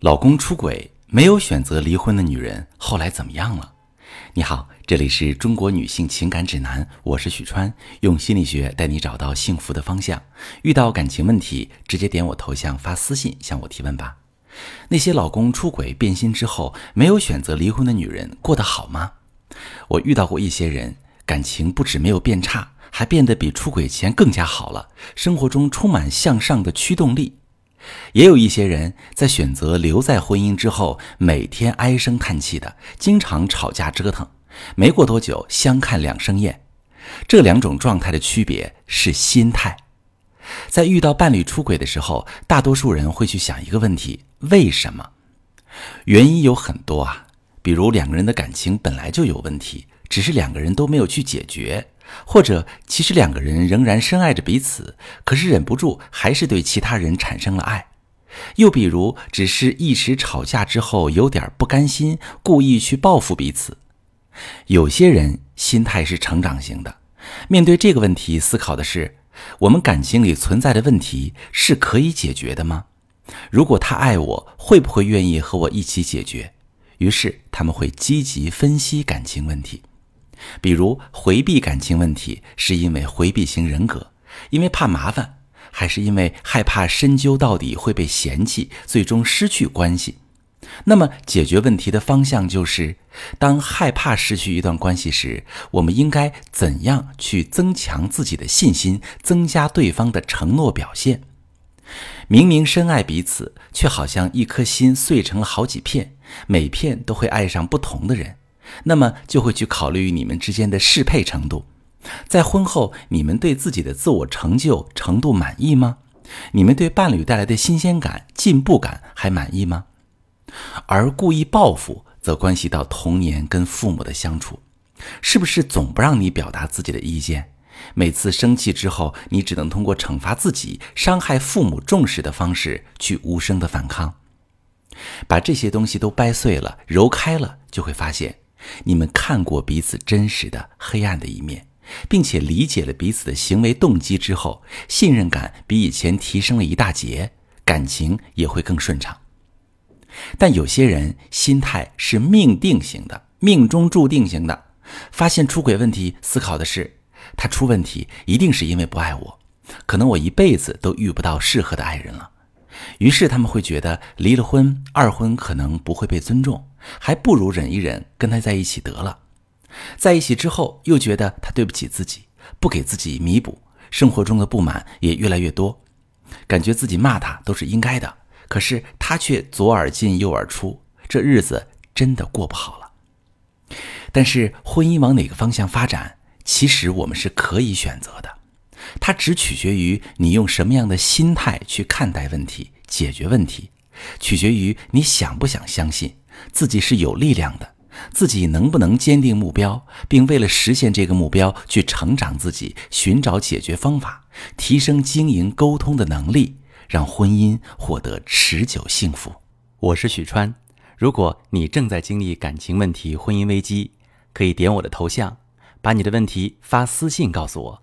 老公出轨没有选择离婚的女人后来怎么样了？你好，这里是中国女性情感指南，我是许川，用心理学带你找到幸福的方向。遇到感情问题，直接点我头像发私信向我提问吧。那些老公出轨变心之后没有选择离婚的女人过得好吗？我遇到过一些人，感情不止没有变差，还变得比出轨前更加好了，生活中充满向上的驱动力。也有一些人在选择留在婚姻之后，每天唉声叹气的，经常吵架折腾，没过多久相看两生厌。这两种状态的区别是心态。在遇到伴侣出轨的时候，大多数人会去想一个问题：为什么？原因有很多啊，比如两个人的感情本来就有问题，只是两个人都没有去解决。或者，其实两个人仍然深爱着彼此，可是忍不住还是对其他人产生了爱。又比如，只是一时吵架之后有点不甘心，故意去报复彼此。有些人心态是成长型的，面对这个问题，思考的是：我们感情里存在的问题是可以解决的吗？如果他爱我，会不会愿意和我一起解决？于是他们会积极分析感情问题。比如回避感情问题，是因为回避型人格，因为怕麻烦，还是因为害怕深究到底会被嫌弃，最终失去关系？那么解决问题的方向就是：当害怕失去一段关系时，我们应该怎样去增强自己的信心，增加对方的承诺表现？明明深爱彼此，却好像一颗心碎成了好几片，每片都会爱上不同的人。那么就会去考虑你们之间的适配程度，在婚后你们对自己的自我成就程度满意吗？你们对伴侣带来的新鲜感、进步感还满意吗？而故意报复则关系到童年跟父母的相处，是不是总不让你表达自己的意见？每次生气之后，你只能通过惩罚自己、伤害父母重视的方式去无声的反抗。把这些东西都掰碎了、揉开了，就会发现。你们看过彼此真实的黑暗的一面，并且理解了彼此的行为动机之后，信任感比以前提升了一大截，感情也会更顺畅。但有些人心态是命定型的，命中注定型的，发现出轨问题，思考的是他出问题一定是因为不爱我，可能我一辈子都遇不到适合的爱人了。于是他们会觉得离了婚，二婚可能不会被尊重，还不如忍一忍，跟他在一起得了。在一起之后，又觉得他对不起自己，不给自己弥补，生活中的不满也越来越多，感觉自己骂他都是应该的，可是他却左耳进右耳出，这日子真的过不好了。但是婚姻往哪个方向发展，其实我们是可以选择的。它只取决于你用什么样的心态去看待问题、解决问题，取决于你想不想相信自己是有力量的，自己能不能坚定目标，并为了实现这个目标去成长自己，寻找解决方法，提升经营沟通的能力，让婚姻获得持久幸福。我是许川，如果你正在经历感情问题、婚姻危机，可以点我的头像，把你的问题发私信告诉我。